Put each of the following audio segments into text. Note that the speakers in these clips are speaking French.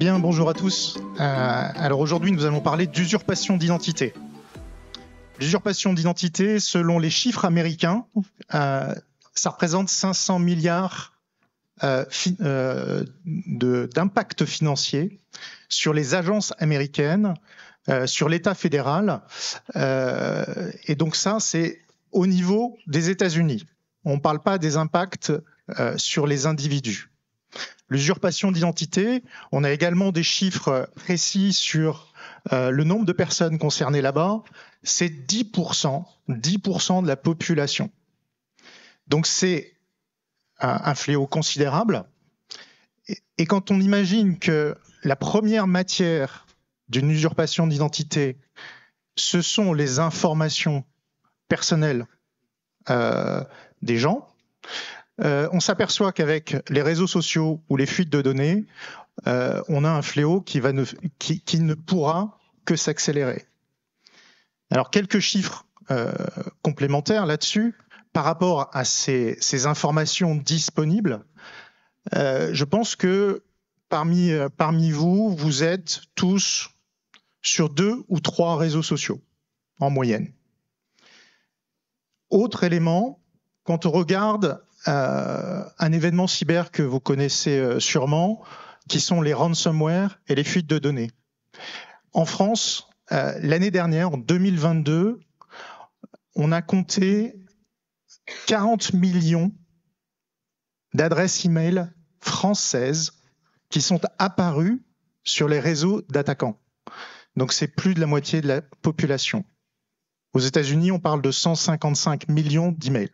Bien, bonjour à tous. Euh, alors aujourd'hui, nous allons parler d'usurpation d'identité. L'usurpation d'identité, selon les chiffres américains, euh, ça représente 500 milliards euh, d'impact financier sur les agences américaines, sur l'État fédéral. Et donc ça, c'est au niveau des États-Unis. On ne parle pas des impacts sur les individus. L'usurpation d'identité, on a également des chiffres précis sur euh, le nombre de personnes concernées là-bas. C'est 10%, 10% de la population. Donc c'est un, un, fléau considérable. Et, et quand on imagine que la première matière d'une usurpation d'identité, ce sont les informations personnelles euh, des gens, euh, on s'aperçoit qu'avec les réseaux sociaux ou les fuites de données, euh, on a un fléau qui, ne, pourra que s'accélérer. Alors quelques chiffres euh, complémentaires là-dessus par rapport à ces, informations disponibles. Je pense que parmi, parmi vous, vous êtes tous sur deux ou trois réseaux sociaux en moyenne. Autre élément, quand on regarde un événement cyber que vous connaissez euh, sûrement, qui sont les ransomware et les fuites de données. En France, euh, l'année dernière, en 2022, on a compté 40 millions d'adresses e-mail françaises qui sont apparues sur les réseaux d'attaquants. Donc c'est plus de la moitié de la population. Aux États-Unis, on parle de 155 millions d'emails.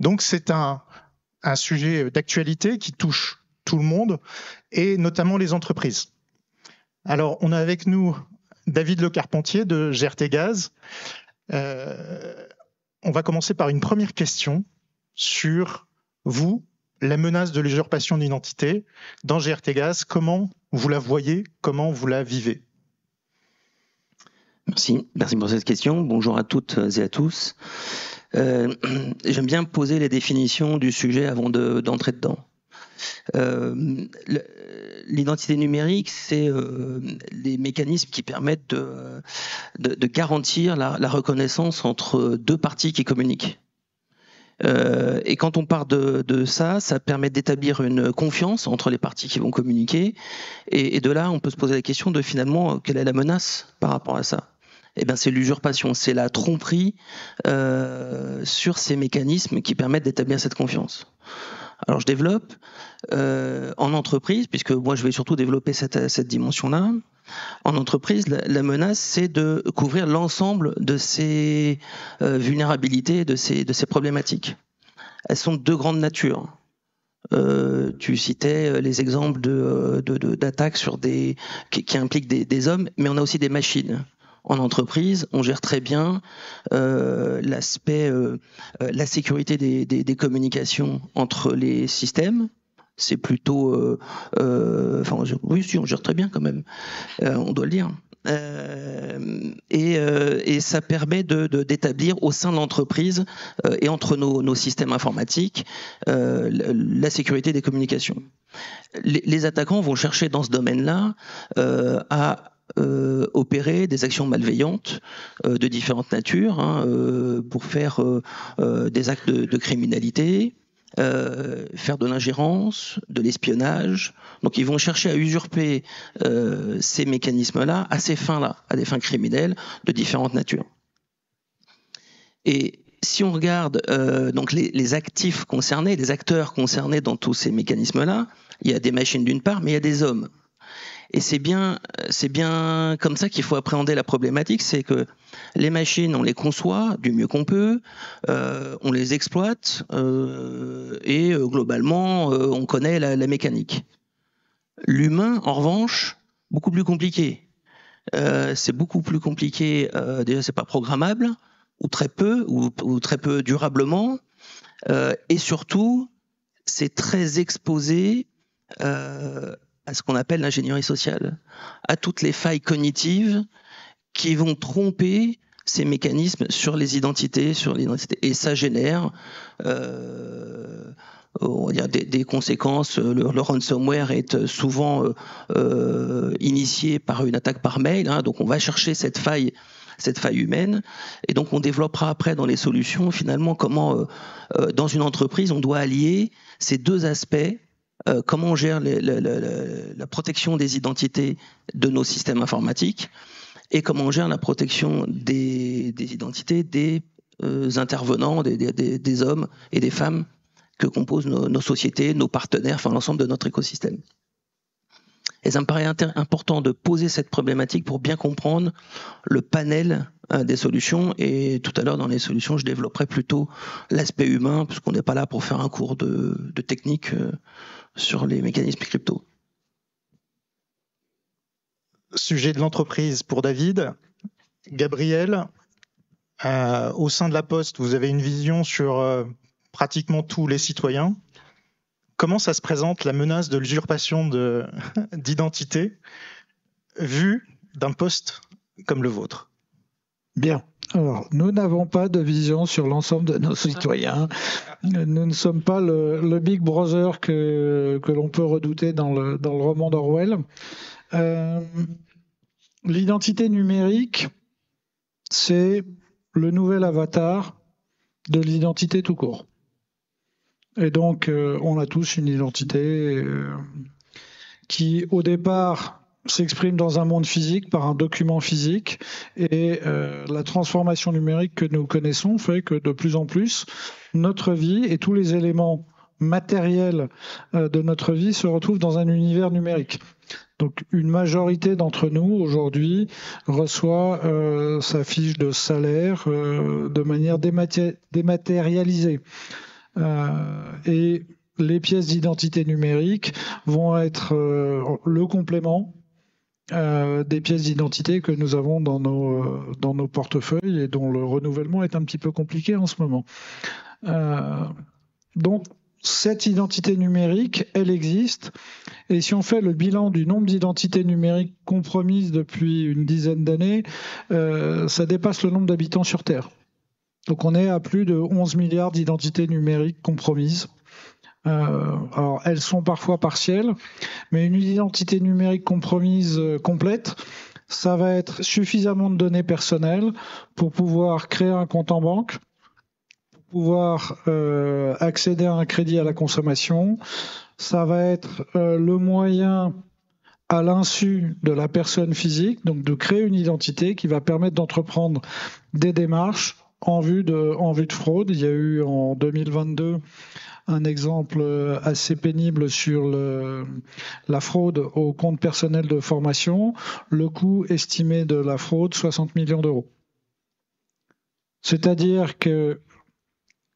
Donc c'est un, sujet d'actualité qui touche tout le monde et notamment les entreprises. Alors on a avec nous David Le Carpentier de GRT Gaz. Euh, on va commencer par une première question sur vous, la menace de l'usurpation d'identité dans GRT Gaz. Comment vous la voyez? Comment vous la vivez? Merci, merci pour cette question. Bonjour à toutes et à tous. Euh, J'aime bien poser les définitions du sujet avant d'entrer de, dedans. Euh, L'identité numérique, c'est euh, les mécanismes qui permettent de, garantir la, reconnaissance entre deux parties qui communiquent. Et quand on part de, ça, ça permet d'établir une confiance entre les parties qui vont communiquer. Et, de là, on peut se poser la question de finalement quelle est la menace par rapport à ça? Eh ben, c'est l'usurpation, c'est la tromperie euh, sur ces mécanismes qui permettent d'établir cette confiance. Alors je développe euh, en entreprise, puisque moi je vais surtout développer cette, dimension-là. En entreprise, la, menace, c'est de couvrir l'ensemble de ces euh, vulnérabilités, de ces, problématiques. Elles sont de grandes natures. Tu citais les exemples d'attaques de, sur des qui, impliquent des, hommes, mais on a aussi des machines en entreprise, on gère très bien euh, l'aspect, euh, la sécurité des, communications entre les systèmes. C'est plutôt, euh, euh oui, si, on gère très bien quand même, euh, on doit le dire. Et, ça permet de, d'établir au sein de l'entreprise et entre nos, systèmes informatiques la sécurité des communications. Les, attaquants vont chercher dans ce domaine-là à euh, opérer des actions malveillantes euh, de différentes natures hein, euh, pour faire des actes de, criminalité, faire de l'ingérence, de l'espionnage. Donc ils vont chercher à usurper ces mécanismes-là à ces fins-là, à des fins criminelles de différentes natures. Et si on regarde donc les, actifs concernés, les acteurs concernés dans tous ces mécanismes-là, il y a des machines d'une part, mais il y a des hommes. Et c'est bien, c'est bien comme ça qu'il faut appréhender la problématique, c'est que les machines, on les conçoit du mieux qu'on peut, euh, on les exploite euh, et euh, globalement, on connaît la, mécanique. L'humain, en revanche, beaucoup plus compliqué. C'est beaucoup plus compliqué. déjà, c'est pas programmable ou très peu ou très peu durablement, et surtout, c'est très exposé à ce qu'on appelle l'ingénierie sociale, à toutes les failles cognitives qui vont tromper ces mécanismes sur les identités, sur l'identité, et ça génère euh, on va dire des, conséquences. Le, ransomware est souvent euh, initié par une attaque par mail, hein, donc on va chercher cette faille cette faille humaine. Et donc on développera après dans les solutions finalement comment dans une entreprise on doit allier ces deux aspects euh, comment on gère la protection des identités de nos systèmes informatiques et comment on gère la protection des, identités des euh, intervenants, des, hommes et des femmes que composent nos, sociétés, nos partenaires, enfin l'ensemble de notre écosystème. Et ça me paraît important de poser cette problématique pour bien comprendre le panel euh, des solutions. Et tout à l'heure, dans les solutions, je développerai plutôt l'aspect humain, puisqu'on n'est pas là pour faire un cours de, technique sur les mécanismes crypto. Sujet de l'entreprise pour David. Gabriel, euh, au sein de la Poste, vous avez une vision sur euh, pratiquement tous les citoyens. Comment ça se présente la menace de l'usurpation d'identité vue d'un poste comme le vôtre? Bien. Alors, nous n'avons pas de vision sur l'ensemble de nos citoyens. Nous ne sommes pas le, Big Brother que, l'on peut redouter dans le, dans le roman d'Orwell. Euh, l'identité numérique, c'est le nouvel avatar de l'identité tout court. Et donc, euh, on a tous une identité euh, qui, au départ, s'exprime dans un monde physique par un document physique et euh, la transformation numérique que nous connaissons fait que de plus en plus notre vie et tous les éléments matériels euh, de notre vie se retrouvent dans un univers numérique. Donc une majorité d'entre nous aujourd'hui reçoit euh, sa fiche de salaire de manière dématérialisée. et les pièces d'identité numérique vont être le complément euh, des pièces d'identité que nous avons dans nos, euh, dans nos portefeuilles et dont le renouvellement est un petit peu compliqué en ce moment. Euh, donc, cette identité numérique, elle existe. Et si on fait le bilan du nombre d'identités numériques compromises depuis une dizaine d'années, ça dépasse le nombre d'habitants sur Terre. Donc on est à plus de 11 milliards d'identités numériques compromises. Euh, alors, elles sont parfois partielles, mais une identité numérique compromise euh, complète, ça va être suffisamment de données personnelles pour pouvoir créer un compte en banque, pour pouvoir euh, accéder à un crédit à la consommation. Ça va être le moyen à l'insu de la personne physique, donc de créer une identité qui va permettre d'entreprendre des démarches en vue de, fraude. Il y a eu en 2022 un exemple assez pénible sur la fraude au compte personnel de formation. Le coût estimé de la fraude, 60 millions d'euros. C'est-à-dire que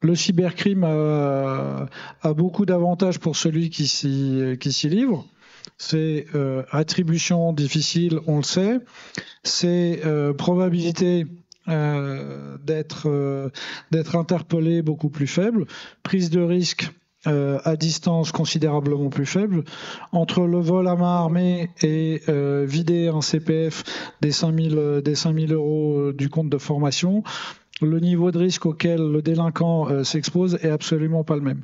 le cybercrime a, beaucoup d'avantages pour celui qui s'y livre. C'est euh, attribution difficile, on le sait. C'est euh, probabilité euh, d'être euh, d'être interpellé beaucoup plus faible, prise de risque euh, à distance considérablement plus faible. Entre le vol à main armée et vider un CPF des 5000 des 5000 euros du compte de formation, le niveau de risque auquel le délinquant s'expose est absolument pas le même.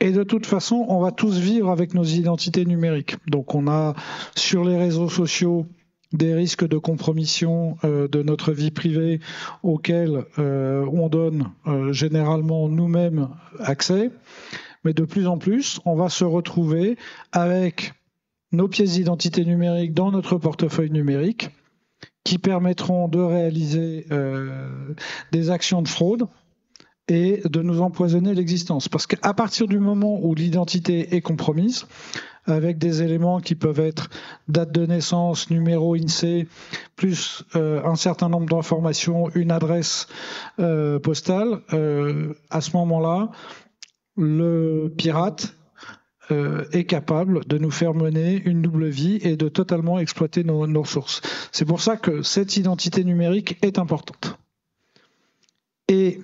Et de toute façon, on va tous vivre avec nos identités numériques. Donc on a sur les réseaux sociaux des risques de compromission euh, de notre vie privée auxquels euh, on donne euh, généralement nous-mêmes accès. Mais de plus en plus, on va se retrouver avec nos pièces d'identité numérique dans notre portefeuille numérique qui permettront de réaliser des actions de fraude et de nous empoisonner l'existence. Parce qu'à partir du moment où l'identité est compromise, avec des éléments qui peuvent être date de naissance, numéro INSEE, plus euh, un certain nombre d'informations, une adresse euh, postale. Euh, à ce moment-là, le pirate est capable de nous faire mener une double vie et de totalement exploiter nos, nos ressources. C'est pour ça que cette identité numérique est importante. Et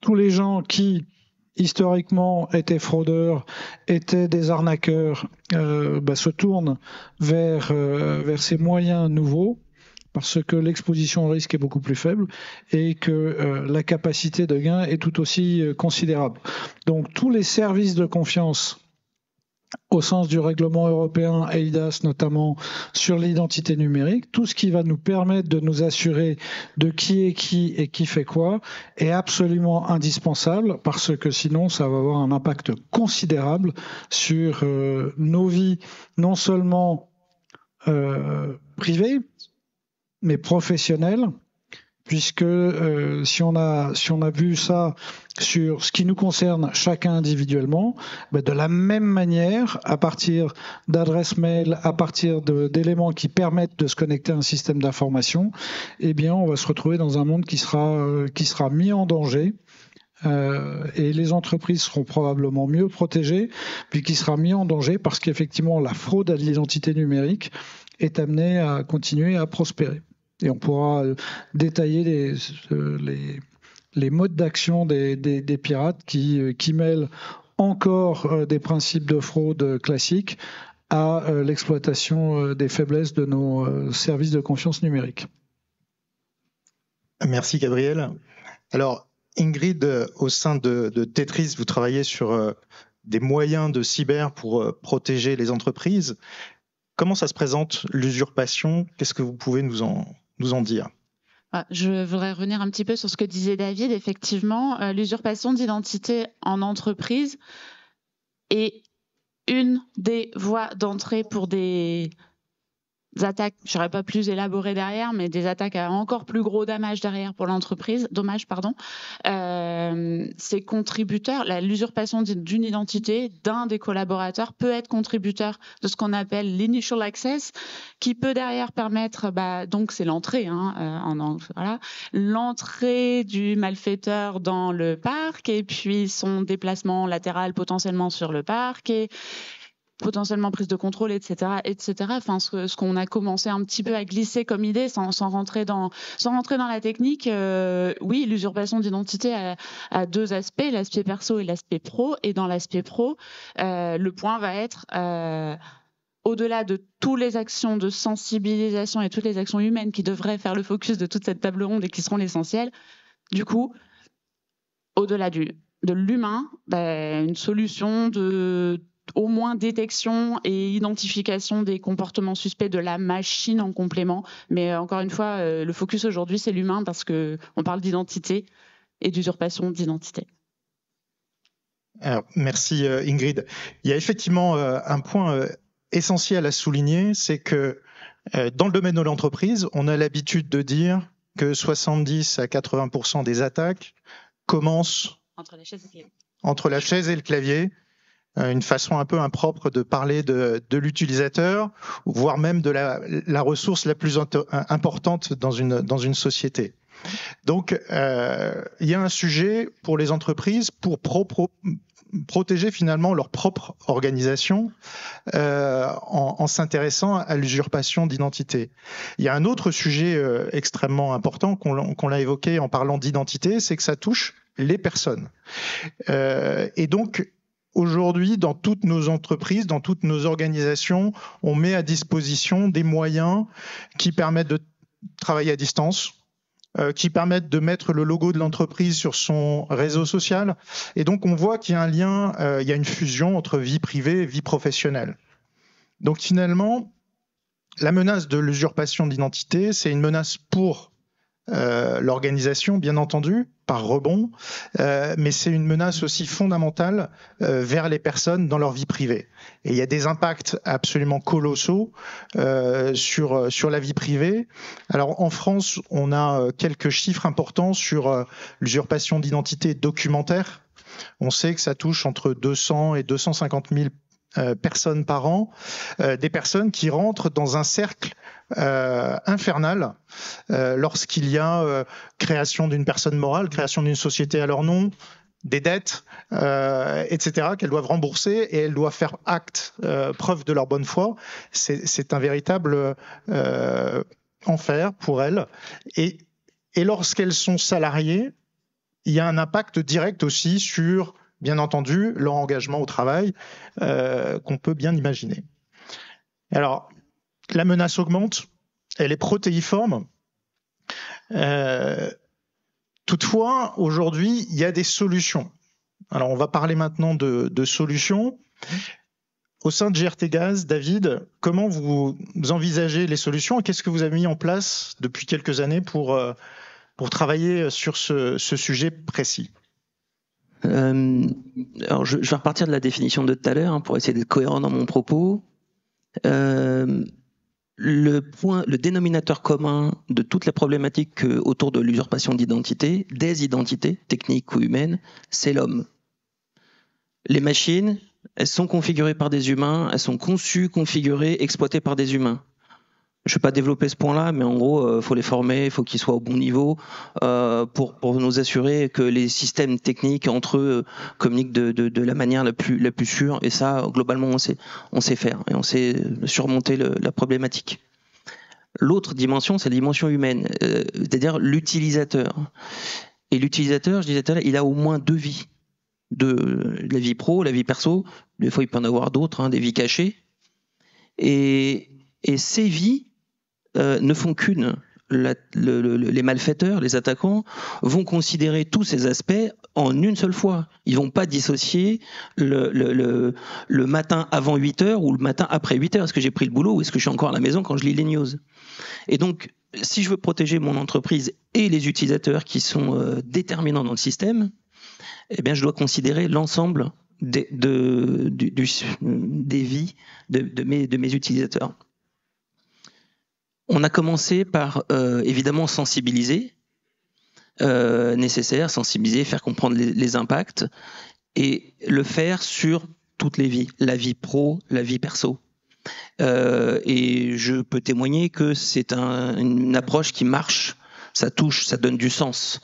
tous les gens qui historiquement étaient fraudeurs, étaient des arnaqueurs, euh, bah, se tournent vers, euh, vers ces moyens nouveaux parce que l'exposition au risque est beaucoup plus faible et que euh, la capacité de gain est tout aussi euh, considérable. Donc tous les services de confiance au sens du règlement européen EIDAS notamment sur l'identité numérique, tout ce qui va nous permettre de nous assurer de qui est qui et qui fait quoi est absolument indispensable parce que sinon ça va avoir un impact considérable sur euh, nos vies non seulement euh, privées mais professionnelles puisque euh, si on a vu ça sur ce qui nous concerne chacun individuellement, ben de la même manière, à partir d'adresses mail, à partir d'éléments qui permettent de se connecter à un système d'information, eh bien, on va se retrouver dans un monde qui sera euh, mis en danger. Euh, et les entreprises seront probablement mieux protégées, puis qui sera mis en danger parce qu'effectivement la fraude à l'identité numérique est amenée à continuer à prospérer. Et on pourra euh, détailler les, euh, les, modes d'action des, pirates qui, euh, qui mêlent encore des principes de fraude classiques à l'exploitation des faiblesses de nos services de confiance numérique. Merci Gabriel. Alors Ingrid, au sein de, de Tetris, vous travaillez sur des moyens de cyber pour protéger les entreprises. Comment ça se présente l'usurpation? Qu'est-ce que vous pouvez nous en, ah, je voudrais revenir un petit peu sur ce que disait David. Effectivement, euh, l'usurpation d'identité en entreprise est une des voies d'entrée pour des attaques, je serais pas plus élaboré derrière, mais des attaques à encore plus gros dommages derrière pour l'entreprise, dommage pardon. Euh, ces contributeurs, l'usurpation d'une identité d'un des collaborateurs peut être contributeur de ce qu'on appelle l'initial access, qui peut derrière permettre, bah, donc c'est l'entrée, hein, euh, en, voilà, l'entrée du malfaiteur dans le parc et puis son déplacement latéral potentiellement sur le parc et potentiellement prise de contrôle, etc., etc. Enfin, ce, qu'on a commencé un petit peu à glisser comme idée, sans, rentrer dans, sans rentrer dans la technique. Euh, oui, l'usurpation d'identité a, deux aspects, l'aspect perso et l'aspect pro. Et dans l'aspect pro, euh, le point va être euh, au-delà de toutes les actions de sensibilisation et toutes les actions humaines qui devraient faire le focus de toute cette table ronde et qui seront l'essentiel. Du coup, au-delà de l'humain, ben, une solution de au moins détection et identification des comportements suspects de la machine en complément. Mais euh, encore une fois, euh, le focus aujourd'hui, c'est l'humain parce qu'on parle d'identité et d'usurpation d'identité. merci euh, Ingrid. Il y a effectivement un point essentiel à souligner, c'est que dans le domaine de l'entreprise, on a l'habitude de dire que 70 à 80% des attaques commencent entre la chaise et le clavier euh, une façon un peu impropre de parler de, de l'utilisateur, voire même de la, la, ressource la plus importante dans une, dans une société. Donc, euh, il y a un sujet pour les entreprises pour pro, pro, protéger finalement leur propre organisation euh, en, en s'intéressant à l'usurpation d'identité. Il y a un autre sujet euh, extrêmement important qu'on qu l'a évoqué en parlant d'identité, c'est que ça touche les personnes. Euh, et donc, Aujourd'hui, dans toutes nos entreprises, dans toutes nos organisations, on met à disposition des moyens qui permettent de travailler à distance, euh, qui permettent de mettre le logo de l'entreprise sur son réseau social. Et donc, on voit qu'il y a un lien, euh, il y a une fusion entre vie privée et vie professionnelle. Donc, finalement, la menace de l'usurpation d'identité, c'est une menace pour euh, l'organisation, bien entendu, par rebond, euh, mais c'est une menace aussi fondamentale euh, vers les personnes dans leur vie privée. Et il y a des impacts absolument colossaux sur sur la vie privée. Alors en France, on a quelques chiffres importants sur l'usurpation d'identité documentaire. On sait que ça touche entre 200 et 250 000 personnes par an, des personnes qui rentrent dans un cercle euh, infernale euh, lorsqu'il y a euh, création d'une personne morale, création d'une société à leur nom, des dettes, euh, etc., qu'elles doivent rembourser et elles doivent faire acte, euh, preuve de leur bonne foi. C'est un véritable euh, enfer pour elles. Et, et lorsqu'elles sont salariées, il y a un impact direct aussi sur, bien entendu, leur engagement au travail qu'on peut bien imaginer. Alors, la menace augmente. elle est protéiforme. toutefois, aujourd'hui, il y a des solutions. Alors, on va parler maintenant de, solutions. Au sein de GRT Gaz, David, comment vous envisagez les solutions et qu'est-ce que vous avez mis en place depuis quelques années pour, euh, pour travailler sur ce, sujet précis? Euh, alors je, vais repartir de la définition de tout à l'heure hein, pour essayer d'être cohérent dans mon propos. Euh, le point, le dénominateur commun de toute la problématique autour de l'usurpation d'identité, des identités techniques ou humaines, c'est l'homme. Les machines, elles sont configurées par des humains, elles sont conçues, configurées, exploitées par des humains. Je ne vais pas développer ce point-là, mais en gros, il euh, faut les former, il faut qu'ils soient au bon niveau euh, pour, pour nous assurer que les systèmes techniques entre eux communiquent de, de, la manière la plus, la plus sûre. Et ça, globalement, on sait, on sait faire et on sait surmonter la problématique. L'autre dimension, c'est la dimension humaine, euh, c'est-à-dire l'utilisateur. Et l'utilisateur, je disais tout à l'heure, il a au moins deux vies la vie pro, la vie perso. Des fois, il peut en avoir d'autres, hein, des vies cachées. Et, ces vies euh, ne font qu'une. les malfaiteurs, les attaquants, vont considérer tous ces aspects en une seule fois. Ils vont pas dissocier le, matin avant 8 heures ou le matin après 8 heures. Est-ce que j'ai pris le boulot ou est-ce que je suis encore à la maison quand je lis les news? Et donc, si je veux protéger mon entreprise et les utilisateurs qui sont euh, déterminants dans le système, eh bien, je dois considérer l'ensemble des, vies de, mes, utilisateurs. On a commencé par euh, évidemment sensibiliser, euh, nécessaire, sensibiliser, faire comprendre les, impacts et le faire sur toutes les vies, la vie pro, la vie perso. Euh, et je peux témoigner que c'est une approche qui marche, ça touche, ça donne du sens.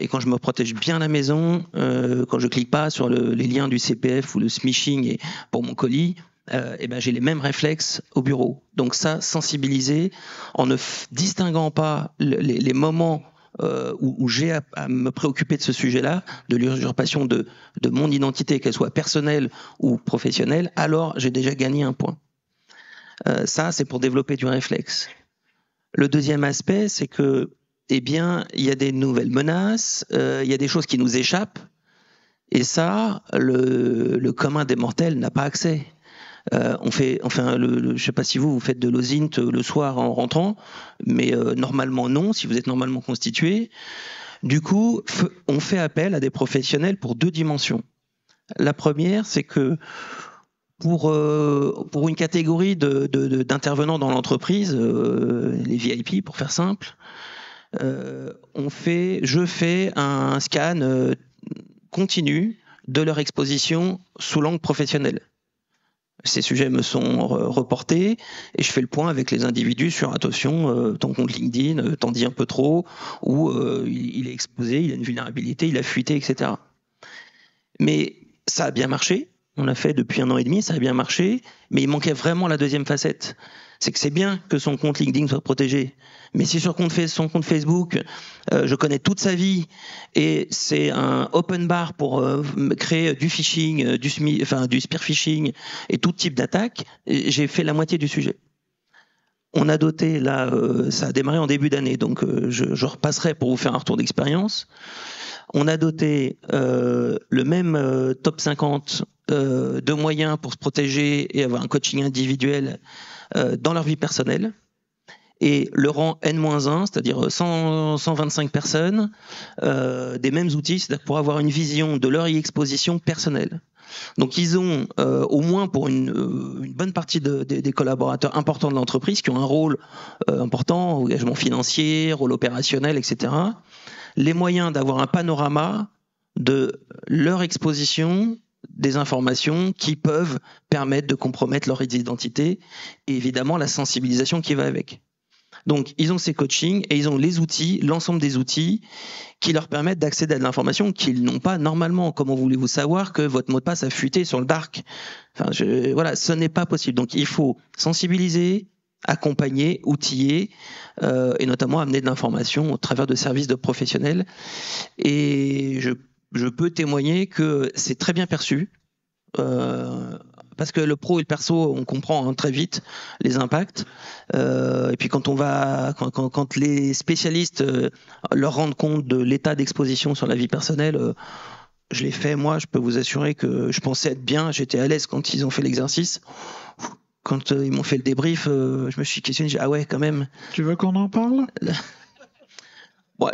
Et quand je me protège bien la maison, quand je clique pas sur les liens du CPF ou le smishing pour mon colis, euh, eh ben j'ai les mêmes réflexes au bureau. Donc ça, sensibiliser en ne distinguant pas les, moments où, j'ai à, me préoccuper de ce sujet-là, de l'usurpation de, de, mon identité, qu'elle soit personnelle ou professionnelle, alors j'ai déjà gagné un point. ça, c'est pour développer du réflexe. Le deuxième aspect, c'est que eh bien, il y a des nouvelles menaces, euh, il y a des choses qui nous échappent, et ça, le, commun des mortels n'a pas accès. Euh, on fait, enfin, le, je sais pas si vous vous faites de l'osint le soir en rentrant, mais euh, normalement non, si vous êtes normalement constitué. Du coup, on fait appel à des professionnels pour deux dimensions. La première, c'est que pour, pour une catégorie d'intervenants dans l'entreprise, les VIP pour faire simple, euh, on fait, je fais un scan euh, continu de leur exposition sous l'angle professionnel. Ces sujets me sont reportés et je fais le point avec les individus sur attention, euh, ton compte LinkedIn t'en dit un peu trop, ou il est exposé, il a une vulnérabilité, il a fuité, etc. Mais ça a bien marché, on l'a fait depuis un an et demi, ça a bien marché, mais il manquait vraiment la deuxième facette c'est que c'est bien que son compte LinkedIn soit protégé. Mais si sur son compte Facebook, euh, je connais toute sa vie et c'est un open bar pour euh, créer du phishing, euh, du, spear phishing et tout type d'attaque, j'ai fait la moitié du sujet. On a doté, là, ça a démarré en début d'année, donc je, je, repasserai pour vous faire un retour d'expérience. On a doté le même top 50 de moyens pour se protéger et avoir un coaching individuel dans leur vie personnelle. Et le rang N-1, c'est-à-dire 125 personnes, euh, des mêmes outils, c'est-à-dire pour avoir une vision de leur exposition personnelle. Donc ils ont, euh, au moins pour une, bonne partie de, des collaborateurs importants de l'entreprise, qui ont un rôle important, engagement financier, rôle opérationnel, etc., les moyens d'avoir un panorama de leur exposition des informations qui peuvent permettre de compromettre leur identité et évidemment la sensibilisation qui va avec. Donc, ils ont ces coachings et ils ont les outils, l'ensemble des outils qui leur permettent d'accéder à de l'information qu'ils n'ont pas normalement. Comment voulez-vous savoir que votre mot de passe a fuité sur le dark? Voilà, ce n'est pas possible. Donc, il faut sensibiliser, accompagner, outiller euh, et notamment amener de l'information au travers de services de professionnels. Et je je peux témoigner que c'est très bien perçu. Euh, parce que le pro et le perso, on comprend hein, très vite les impacts. Euh, et puis quand on va, quand, quand, les spécialistes euh, leur rendent compte de l'état d'exposition sur la vie personnelle, euh, je l'ai fait moi. Je peux vous assurer que je pensais être bien, j'étais à l'aise quand ils ont fait l'exercice. Quand ils m'ont fait le débrief, je me suis questionné. Ah ouais, quand même. Tu veux qu'on en parle?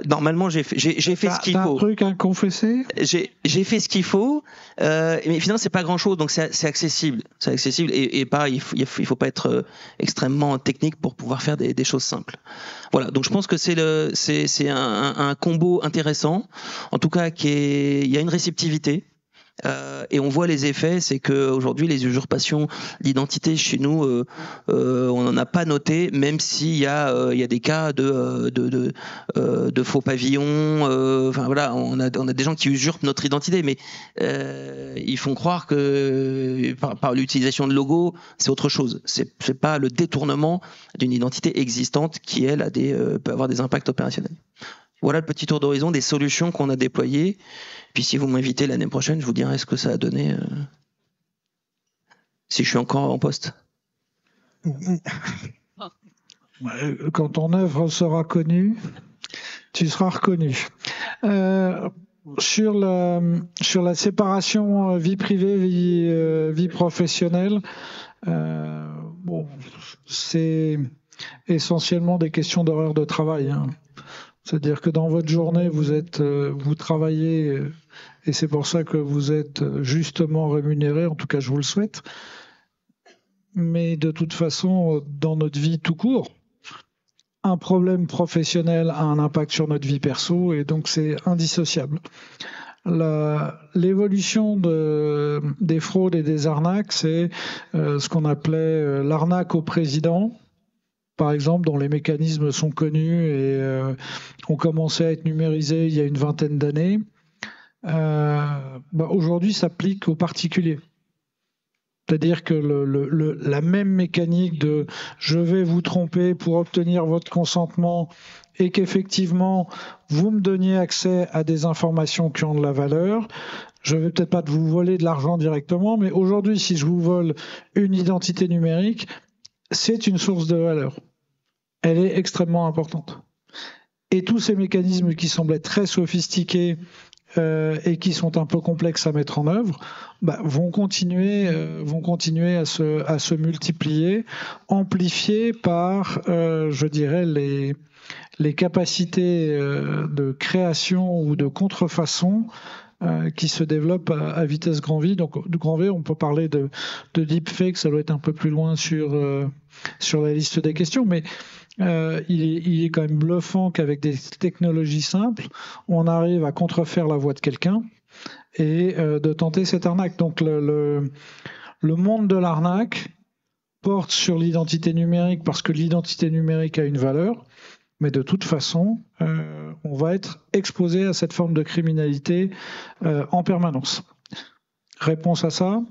normalement, j'ai fait, j'ai, fait ce qu'il faut. un truc à confesser? J'ai, j'ai fait ce qu'il faut, euh, mais finalement, c'est pas grand-chose, donc c'est, c'est accessible. C'est accessible et, et pas, il faut, il faut pas être euh, extrêmement technique pour pouvoir faire des, des choses simples. Voilà, donc je pense que c'est le, c'est, c'est un, un, combo intéressant, en tout cas, qui est, il y a une réceptivité. Euh, et on voit les effets, c'est qu'aujourd'hui, les usurpations d'identité chez nous, euh, euh, on n'en a pas noté, même s'il y, a, des cas de, faux pavillons. enfin voilà, on a, des gens qui usurpent notre identité, mais ils font croire que par, l'utilisation de logos, c'est autre chose. C'est, pas le détournement d'une identité existante qui, elle, peut avoir des impacts opérationnels. Voilà le petit tour d'horizon des solutions qu'on a déployées. Puis si vous m'invitez l'année prochaine, je vous dirai ce que ça a donné euh, si je suis encore en poste. Quand ton œuvre sera connue, tu seras reconnu. Euh, sur la, séparation vie privée, vie, euh, professionnelle, c'est essentiellement des questions d'horaire de travail. Hein. C'est-à-dire que dans votre journée, vous êtes, euh, vous travaillez, euh, et c'est pour ça que vous êtes euh, justement rémunéré. En tout cas, je vous le souhaite. Mais de toute façon, dans notre vie tout court, un problème professionnel a un impact sur notre vie perso, et donc c'est indissociable. L'évolution de, des fraudes et des arnaques, c'est ce qu'on appelait l'arnaque au président, par exemple, dont les mécanismes sont connus et euh, ont commencé à être numérisés il y a une vingtaine d'années, euh, bah, aujourd'hui s'applique aux particuliers. C'est-à-dire que la même mécanique de je vais vous tromper pour obtenir votre consentement et qu'effectivement vous me donniez accès à des informations qui ont de la valeur. Je vais peut-être pas vous voler de l'argent directement, mais aujourd'hui, si je vous vole une identité numérique, c'est une source de valeur. Elle est extrêmement importante. Et tous ces mécanismes qui semblaient très sophistiqués euh, et qui sont un peu complexes à mettre en œuvre, bah, vont continuer, euh, à se, multiplier, amplifiés par, euh, je dirais, les capacités de création ou de contrefaçon euh, qui se développe à, vitesse grand V. Donc, de grand V, on peut parler de, de deepfake, ça doit être un peu plus loin sur, euh, sur la liste des questions, mais euh, il, est, il, est, quand même bluffant qu'avec des technologies simples, on arrive à contrefaire la voix de quelqu'un et de tenter cette arnaque. Donc, le, le, monde de l'arnaque porte sur l'identité numérique parce que l'identité numérique a une valeur mais de toute façon, on va être exposé à cette forme de criminalité euh, en permanence. Réponse à ça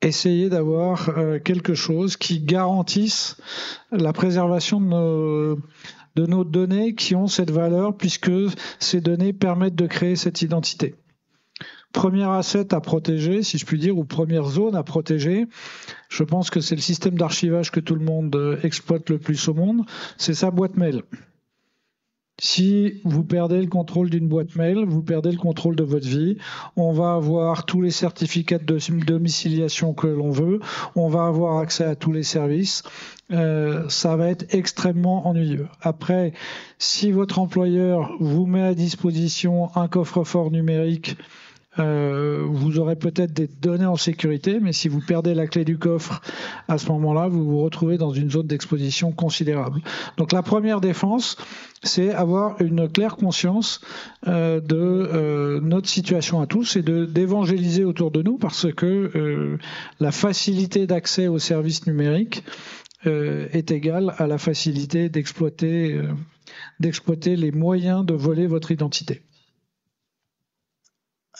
Essayez d'avoir euh, quelque chose qui garantisse la préservation de nos, données qui ont cette valeur, puisque ces données permettent de créer cette identité premier asset à protéger, si je puis dire, ou première zone à protéger, je pense que c'est le système d'archivage que tout le monde euh, exploite le plus au monde, c'est sa boîte mail. Si vous perdez le contrôle d'une boîte mail, vous perdez le contrôle de votre vie. On va avoir tous les certificats de domiciliation que l'on veut. On va avoir accès à tous les services. Euh, ça va être extrêmement ennuyeux. Après, si votre employeur vous met à disposition un coffre-fort numérique euh, vous aurez peut-être des données en sécurité, mais si vous perdez la clé du coffre à ce moment-là, vous vous retrouvez dans une zone d'exposition considérable. Donc la première défense, c'est avoir une claire conscience euh, de euh, notre situation à tous et de d'évangéliser autour de nous, parce que la facilité d'accès aux services numériques est égale à la facilité d'exploiter d'exploiter les moyens de voler votre identité.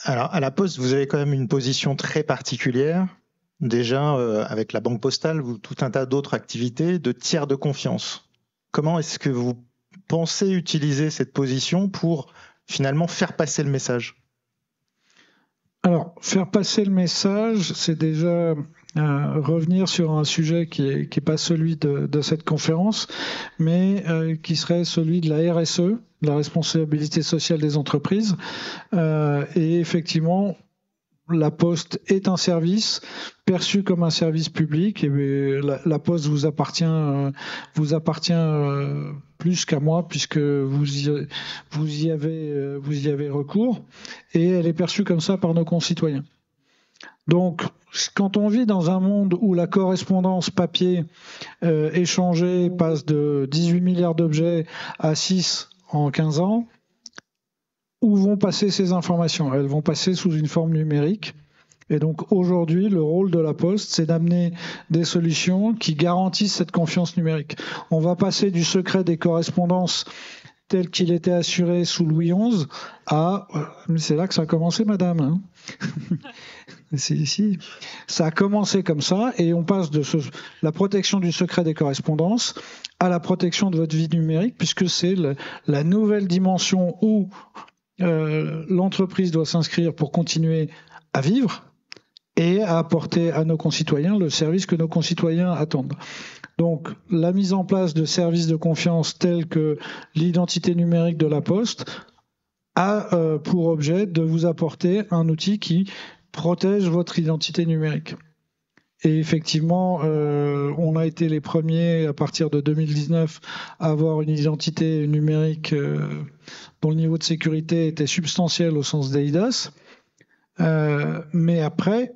Alors, à la Poste, vous avez quand même une position très particulière. Déjà, euh, avec la Banque Postale, vous, tout un tas d'autres activités de tiers de confiance. Comment est-ce que vous pensez utiliser cette position pour finalement faire passer le message? Alors, faire passer le message, c'est déjà euh, revenir sur un sujet qui n'est pas celui de, de, cette conférence, mais euh, qui serait celui de la RSE, la responsabilité sociale des entreprises. Euh, et effectivement, la Poste est un service perçu comme un service public et la, Poste vous appartient, euh, euh, plus qu'à moi puisque vous y, avez, euh, vous y avez recours et elle est perçue comme ça par nos concitoyens. Donc, quand on vit dans un monde où la correspondance papier échangée passe de 18 milliards d'objets à 6 en 15 ans, où vont passer ces informations Elles vont passer sous une forme numérique. Et donc aujourd'hui, le rôle de la Poste, c'est d'amener des solutions qui garantissent cette confiance numérique. On va passer du secret des correspondances tel qu'il était assuré sous Louis XI à... C'est là que ça a commencé, madame. Hein c'est ici. Ça a commencé comme ça et on passe de la protection du secret des correspondances à la protection de votre vie numérique puisque c'est la nouvelle dimension où euh, l'entreprise doit s'inscrire pour continuer à vivre et à apporter à nos concitoyens le service que nos concitoyens attendent. Donc la mise en place de services de confiance tels que l'identité numérique de la Poste a euh, pour objet de vous apporter un outil qui protège votre identité numérique. Et effectivement, euh, on a été les premiers à partir de 2019 à avoir une identité numérique euh, dont le niveau de sécurité était substantiel au sens d'EIDAS. Euh, mais après,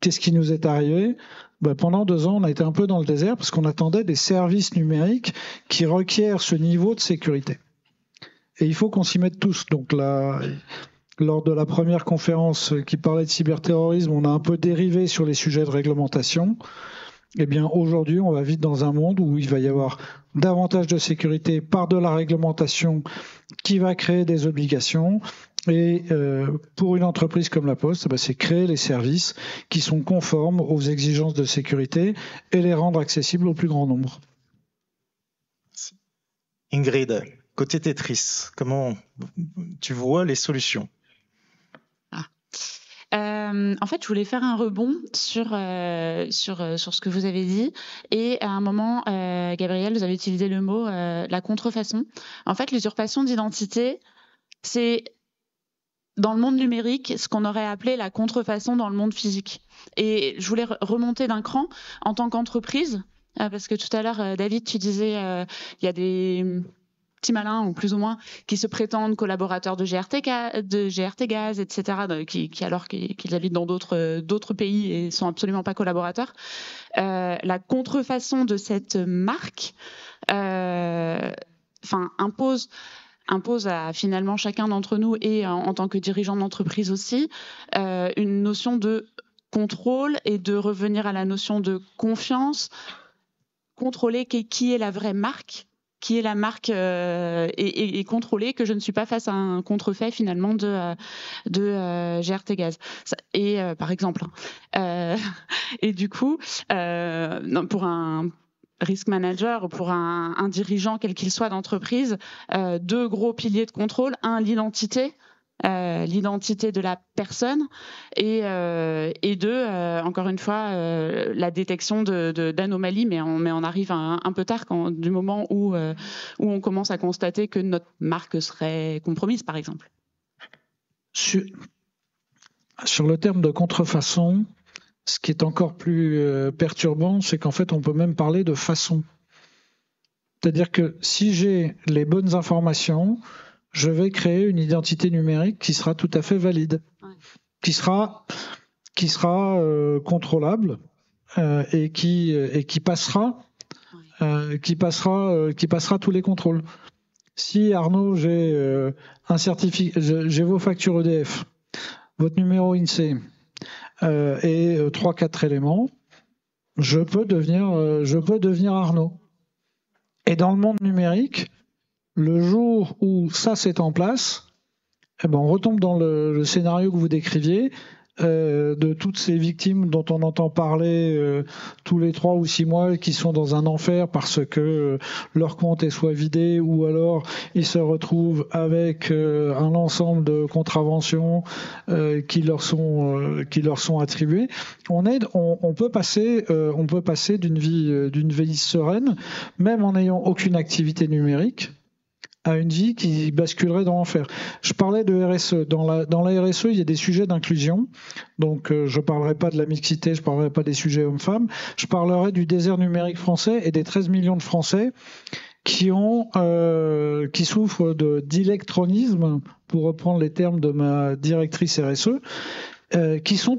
qu'est-ce qui nous est arrivé? Ben, Pendant deux ans, on a été un peu dans le désert parce qu'on attendait des services numériques qui requièrent ce niveau de sécurité. Et il faut qu'on s'y mette tous. Donc là, lors de la première conférence qui parlait de cyberterrorisme, on a un peu dérivé sur les sujets de réglementation. Eh bien, aujourd'hui, on va vite dans un monde où il va y avoir davantage de sécurité par de la réglementation qui va créer des obligations. Et euh, pour une entreprise comme la Poste, bah, c'est créer les services qui sont conformes aux exigences de sécurité et les rendre accessibles au plus grand nombre. Ingrid, côté Tetris, comment tu vois les solutions? Euh, en fait, je voulais faire un rebond sur, euh, sur, euh, sur ce que vous avez dit. Et à un moment, Gabriel, vous avez utilisé le mot la contrefaçon. En fait, l'usurpation d'identité, c'est dans le monde numérique ce qu'on aurait appelé la contrefaçon dans le monde physique. Et je voulais remonter d'un cran en tant qu'entreprise. Parce que tout à l'heure, David, tu disais, il y a des petits malins ou plus ou moins qui se prétendent collaborateurs de GRT, Gaz, etc., qui, alors qu'ils habitent dans d'autres pays et sont absolument pas collaborateurs. Euh, la contrefaçon de cette marque, euh, impose à finalement chacun d'entre nous et en, en, tant que dirigeant d'entreprise aussi euh, une notion de contrôle et de revenir à la notion de confiance, contrôler qui est la vraie marque qui est la marque euh, et, et, contrôler que je ne suis pas face à un contrefait finalement de, euh, euh, GRT Gaz. Et par exemple. Hein. et du coup, pour un risk manager, pour un, un dirigeant quel qu'il soit d'entreprise, deux gros piliers de contrôle. Un, l'identité. Euh, l'identité de la personne et, euh, deux, euh, encore une fois, euh, la détection d'anomalies, mais, on, mais on arrive un, peu tard du moment où, où on commence à constater que notre marque serait compromise, par exemple. Sur, sur le terme de contrefaçon, ce qui est encore plus perturbant, c'est qu'en fait, on peut même parler de façon. C'est-à-dire que si j'ai les bonnes informations, je vais créer une identité numérique qui sera tout à fait valide, ouais. qui sera, qui sera euh, contrôlable euh, et, qui, euh, et qui passera, ouais. qui, passera, qui passera tous les contrôles. Si Arnaud, j'ai un certificat, j'ai vos factures EDF, votre numéro INSEE et trois quatre éléments, je peux devenir, je peux devenir Arnaud. Et dans le monde numérique, le jour où ça c'est en place, eh ben on retombe dans le, scénario que vous décriviez. euh, de toutes ces victimes dont on entend parler euh, tous les trois ou six mois, qui sont dans un enfer parce que euh, leur compte est soit vidé ou alors ils se retrouvent avec un ensemble de contraventions qui leur sont attribuées. On peut passer, on peut passer d'une vie d'une vie sereine, même en n'ayant aucune activité numérique à une vie qui basculerait dans l'enfer. Je parlais de RSE. Dans la, RSE, il y a des sujets d'inclusion. Donc, euh, je ne parlerai pas de la mixité, je ne parlerai pas des sujets hommes-femmes. Je parlerai du désert numérique français et des 13 millions de Français qui ont euh, qui souffrent d'électronisme, pour reprendre les termes de ma directrice RSE, euh, qui sont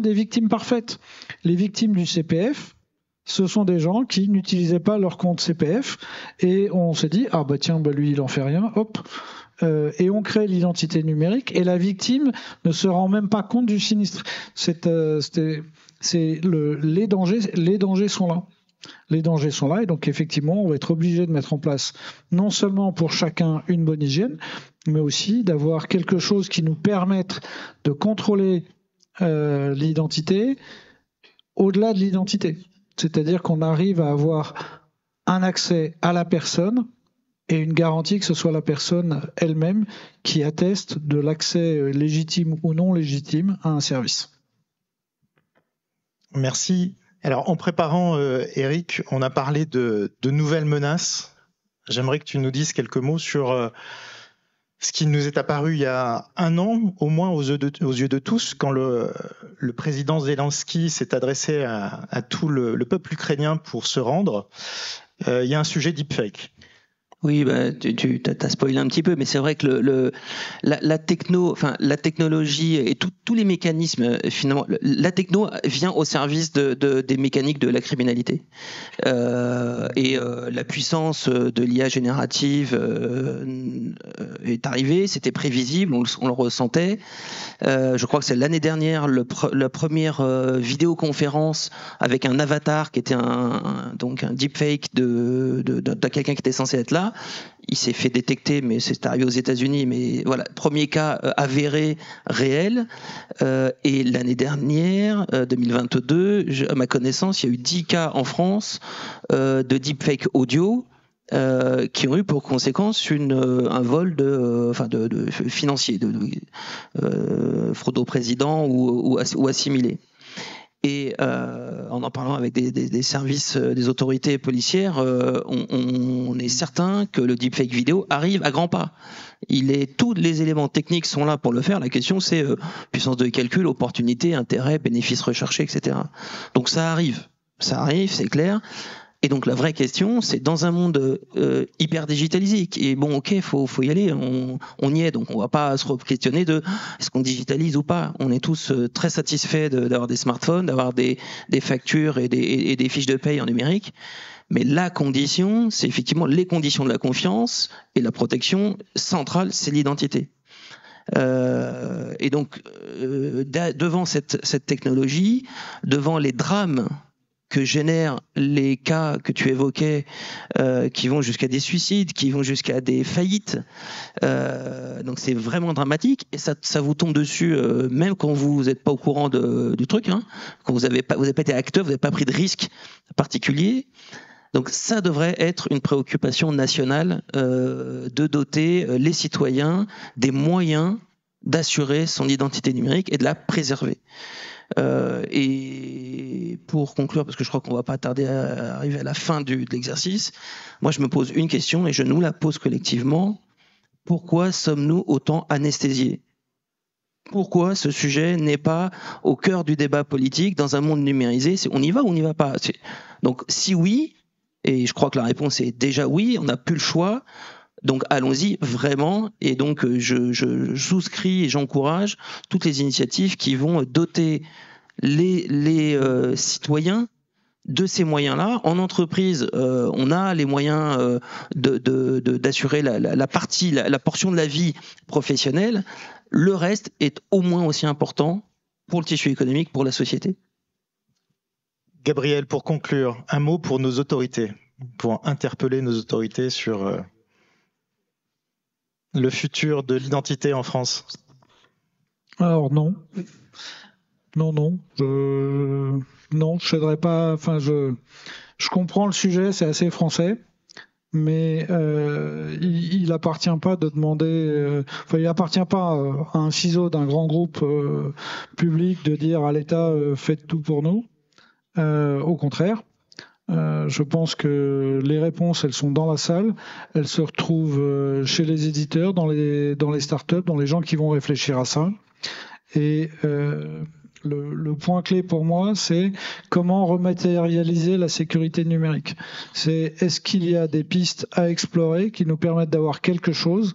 des victimes parfaites. Les victimes du CPF, ce sont des gens qui n'utilisaient pas leur compte CPF et on s'est dit ah bah tiens bah lui il en fait rien hop. Euh, et on crée l'identité numérique et la victime ne se rend même pas compte du sinistre. Euh, les dangers les dangers sont là. Les dangers sont là et donc effectivement on va être obligé de mettre en place non seulement pour chacun une bonne hygiène mais aussi d'avoir quelque chose qui nous permette de contrôler euh, l'identité au-delà de l'identité c'est-à-dire qu'on arrive à avoir un accès à la personne et une garantie que ce soit la personne elle-même qui atteste de l'accès légitime ou non légitime à un service. Merci. Alors en préparant, euh, Eric, on a parlé de, nouvelles menaces. J'aimerais que tu nous dises quelques mots sur euh, ce qui nous est apparu il y a un an, au moins aux yeux de, tous, quand le, président Zelensky s'est adressé à, tout le, peuple ukrainien pour se rendre, euh, il y a un sujet deepfake. Oui, bah, tu, tu as spoilé un petit peu, mais c'est vrai que le, la, techno, enfin la technologie et tous les mécanismes, finalement, la techno vient au service de, des mécaniques de la criminalité. Euh, et euh, la puissance de l'IA générative euh, est arrivée, c'était prévisible, on, le ressentait. je crois que c'est l'année dernière le, la première vidéoconférence avec un avatar qui était un, donc un deepfake de, de, de quelqu'un qui était censé être là il s'est fait détecter, mais c'est arrivé aux États-Unis. Mais voilà, premier cas euh, avéré, réel. Euh, et l'année dernière, 2022, euh, à ma connaissance, il y a eu 10 cas en France de deepfake audio. qui ont eu pour conséquence un vol de, financier, de, fraude au président ou assimilé. Et euh, en en parlant avec des, services, euh, des autorités policières, euh, on, est certain que le deepfake vidéo arrive à grands pas. Il est tous les éléments techniques sont là pour le faire. La question c'est puissance de calcul, opportunité, intérêt, bénéfice recherché, etc. Donc ça arrive, ça arrive, c'est clair. Et donc la vraie question, c'est dans un monde euh, hyper digitalisé, et bon, ok, faut faut y aller, on, y est, donc on va pas se questionner de est-ce qu'on digitalise ou pas? On est tous euh, très satisfaits d'avoir des smartphones, d'avoir des, factures et des, fiches de paye en numérique. Mais la condition, c'est effectivement les conditions de la confiance et la protection centrale, c'est l'identité. Euh, et donc, devant cette technologie, devant les drames que génèrent les cas que tu évoquais, euh, qui vont jusqu'à des suicides, qui vont jusqu'à des faillites. Euh, donc c'est vraiment dramatique et ça, vous tombe dessus euh, même quand vous n'êtes pas au courant du truc, hein, quand vous n'avez pas, été acteur, vous n'avez pas pris de risque particulier. Donc ça devrait être une préoccupation nationale de doter les citoyens des moyens d'assurer son identité numérique et de la préserver. Et pour conclure, parce que je crois qu'on va pas tarder à arriver à la fin de l'exercice, moi je me pose une question et je nous la pose collectivement. Pourquoi sommes-nous autant anesthésiés? Pourquoi ce sujet n'est pas au cœur du débat politique dans un monde numérisé? On y va ou on n'y va pas? Donc si oui, et je crois que la réponse est déjà oui, on n'a plus le choix, donc allons-y vraiment. Et donc euh, je, souscris et j'encourage toutes les initiatives qui vont doter les, euh, citoyens de ces moyens-là. En entreprise, euh, on a les moyens d'assurer la, partie, la, portion de la vie professionnelle. Le reste est au moins aussi important pour le tissu économique, pour la société. Gabriel, pour conclure, un mot pour nos autorités, pour interpeller nos autorités sur le futur de l'identité en France Alors non. Non, non. Je... Non, je céderai pas. Enfin, je, comprends le sujet, c'est assez français mais euh, il, appartient pas de demander, euh, enfin il appartient pas à un ciseau d'un grand groupe euh, public de dire à l'État faites tout pour nous. au contraire, je pense que les réponses elles sont dans la salle, elles se retrouvent chez les éditeurs, dans les dans les startups, dans les gens qui vont réfléchir à ça. Et le, point clé pour moi, c'est comment rematérialiser la sécurité numérique. C'est est-ce qu'il y a des pistes à explorer qui nous permettent d'avoir quelque chose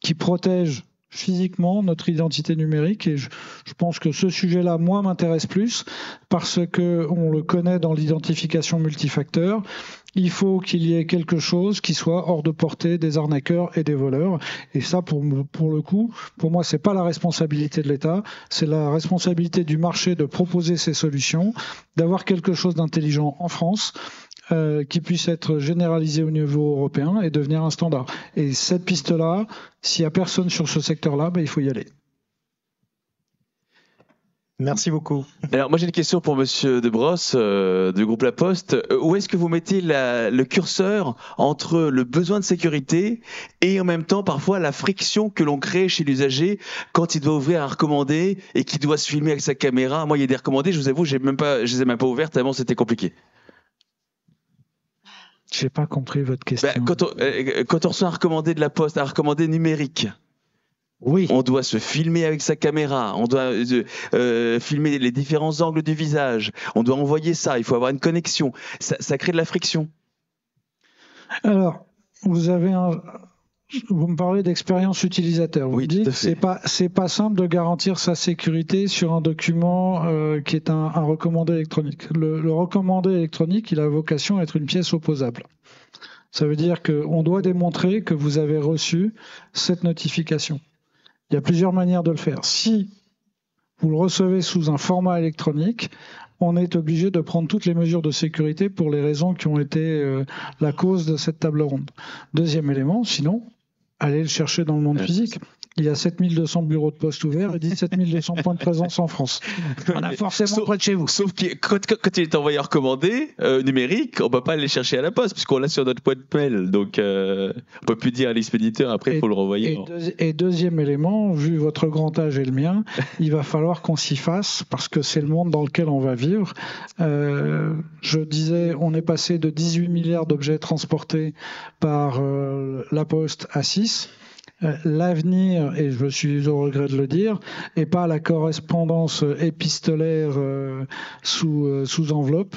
qui protège physiquement notre identité numérique? Et je, je pense que ce sujet-là moi m'intéresse plus parce que on le connaît dans l'identification multifacteur il faut qu'il y ait quelque chose qui soit hors de portée des arnaqueurs et des voleurs. Et ça, pour, pour le coup, pour moi, c'est pas la responsabilité de l'État, c'est la responsabilité du marché de proposer ces solutions, d'avoir quelque chose d'intelligent en France. Euh, qui puisse être généralisé au niveau européen et devenir un standard. Et cette piste-là, s'il n'y a personne sur ce secteur-là, ben, il faut y aller. Merci beaucoup. Alors moi j'ai une question pour Monsieur De Brosse euh, du groupe La Poste. Euh, où est-ce que vous mettez le curseur entre le besoin de sécurité et en même temps parfois la friction que l'on crée chez l'usager quand il doit ouvrir un recommandé et qu'il doit se filmer avec sa caméra? Moi il y a des recommandés, je vous avoue, j'ai même pas, je les ai même pas ouvertes tellement c'était compliqué. J'ai pas compris votre question. Ben, quand, on, euh, quand on reçoit un recommandé de La Poste, un recommandé numérique. Oui. On doit se filmer avec sa caméra, on doit euh, euh, filmer les différents angles du visage, on doit envoyer ça, il faut avoir une connexion. Ça, crée de la friction. Alors, vous avez un, vous me parlez d'expérience utilisateur. Vous oui, dites c'est pas c'est pas simple de garantir sa sécurité sur un document euh, qui est un, recommandé électronique. Le, le, recommandé électronique, il a vocation à être une pièce opposable. Ça veut dire qu'on doit démontrer que vous avez reçu cette notification. Il y a plusieurs manières de le faire. Si vous le recevez sous un format électronique, on est obligé de prendre toutes les mesures de sécurité pour les raisons qui ont été euh, la cause de cette table ronde. Deuxième élément, sinon, allez le chercher dans le monde physique il y a 7200 bureaux de poste ouverts et 17 200 points de présence en France. On a forcément près de chez vous. Sauf que quand, il est envoyé recommandé euh, numérique, on peut pas aller chercher à la poste puisqu'on l'a sur notre boîte mail. Donc euh, on peut plus dire à l'expéditeur après il faut le renvoyer. Et, deuxième élément, vu votre grand âge et le mien, il va falloir qu'on s'y fasse parce que c'est le monde dans lequel on va vivre. Euh, je disais, on est passé de 18 milliards d'objets transportés par euh, la poste à 6. Euh, l'avenir, et je suis au regret de le dire, et pas la correspondance épistolaire euh, sous, euh, sous enveloppe.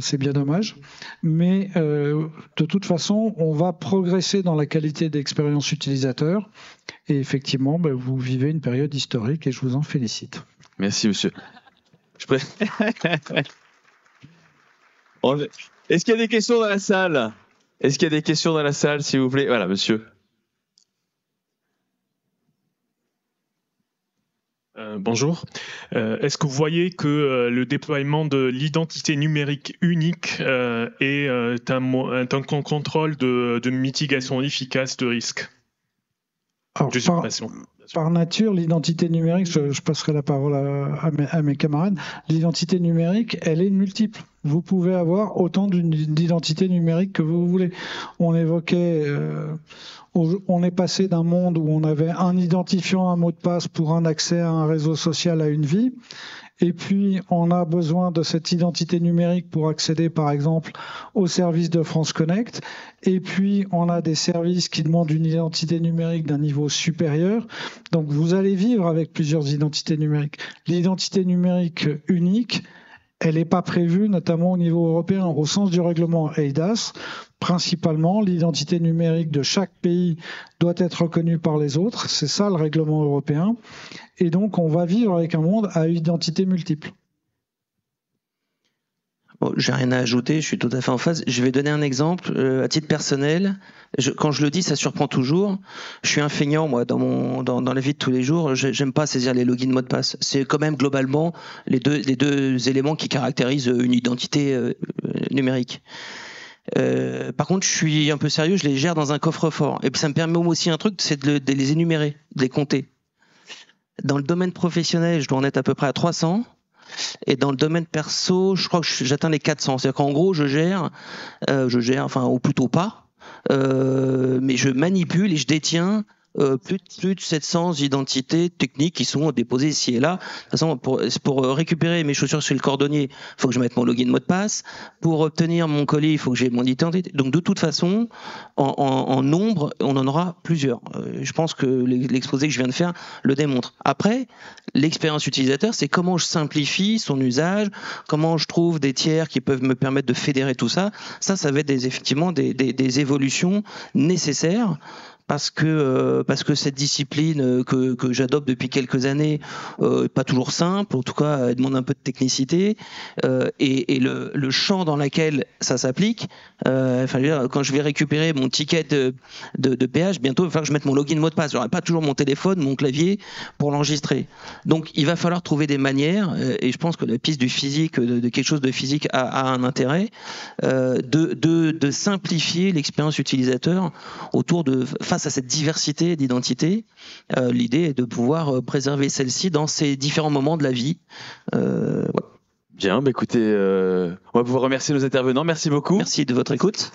C'est bien dommage. Mais de toute façon, on va progresser dans la qualité d'expérience utilisateur. Et effectivement, ben, vous vivez une période historique et je vous en félicite. Merci, monsieur. Est-ce qu'il y a des questions dans la salle? Est-ce qu'il y a des questions dans la salle, s'il vous plaît? Voilà, monsieur. Euh, bonjour. Euh, est-ce que vous voyez que euh, le déploiement de l'identité numérique unique est un, contrôle de, mitigation efficace de risque par, nature, l'identité numérique, je, passerai la parole à, mes, camarades, l'identité numérique, elle est multiple. Vous pouvez avoir autant d'identités numériques que vous voulez. On évoquait, on est passé d'un monde où on avait un identifiant, un mot de passe pour un accès à un réseau social, à une vie, et puis on a besoin de cette identité numérique pour accéder par exemple au service de France Connect, et puis on a des services qui demandent une identité numérique d'un niveau supérieur. Donc vous allez vivre avec plusieurs identités numériques. L'identité numérique unique, elle n'est pas prévue, notamment au niveau européen, au sens du règlement EIDAS. Principalement, l'identité numérique de chaque pays doit être reconnue par les autres. C'est ça le règlement européen. Et donc, on va vivre avec un monde à identité multiple. J'ai rien à ajouter, je suis tout à fait en phase. Je vais donner un exemple euh, à titre personnel. quand je le dis, ça surprend toujours. Je suis un feignant, moi, dans, mon, dans, la vie de tous les jours. J'aime pas saisir les logins, mots de passe. C'est quand même globalement les deux, les deux éléments qui caractérisent une identité euh, numérique. Euh, par contre, je suis un peu sérieux, je les gère dans un coffre-fort. Et puis ça me permet aussi un truc, c'est de, de, les énumérer, de les compter. Dans le domaine professionnel, je dois en être à peu près à 300. Et dans le domaine perso, je crois que j'atteins les 400. C'est-à-dire qu'en gros, je gère, euh, je gère, enfin, ou plutôt pas, euh, mais je manipule et je détiens euh, plus, de 700 identités techniques qui sont déposées ici et là. De toute façon, pour, pour récupérer mes chaussures sur le cordonnier, il faut que je mette mon login mot de passe. Pour obtenir mon colis, il faut que j'ai mon identité. Donc de toute façon, en, nombre, on en aura plusieurs. Euh, je pense que l'exposé que je viens de faire le démontre. Après, l'expérience utilisateur, c'est comment je simplifie son usage, comment je trouve des tiers qui peuvent me permettre de fédérer tout ça. Ça, ça va être effectivement des évolutions nécessaires parce que euh, parce que cette discipline euh, que, que j'adopte depuis quelques années euh, pas toujours simple. En tout cas elle demande un peu de technicité. Euh, et, le, le, champ dans lequel ça s'applique enfin quand je vais récupérer mon ticket de, de, de péage bientôt il va falloir que je mette mon login mot de passe. J'aurai pas toujours mon téléphone mon clavier pour l'enregistrer. Donc il va falloir trouver des manières et je pense que la piste du physique de, de quelque chose de physique a, a un intérêt de, de, de simplifier l'expérience utilisateur autour de face à cette diversité d'identité, euh, l'idée est de pouvoir euh, préserver celle-ci dans ces différents moments de la vie. Euh. Bien, bah écoutez, on va pouvoir remercier nos intervenants. Merci beaucoup. Merci de votre écoute.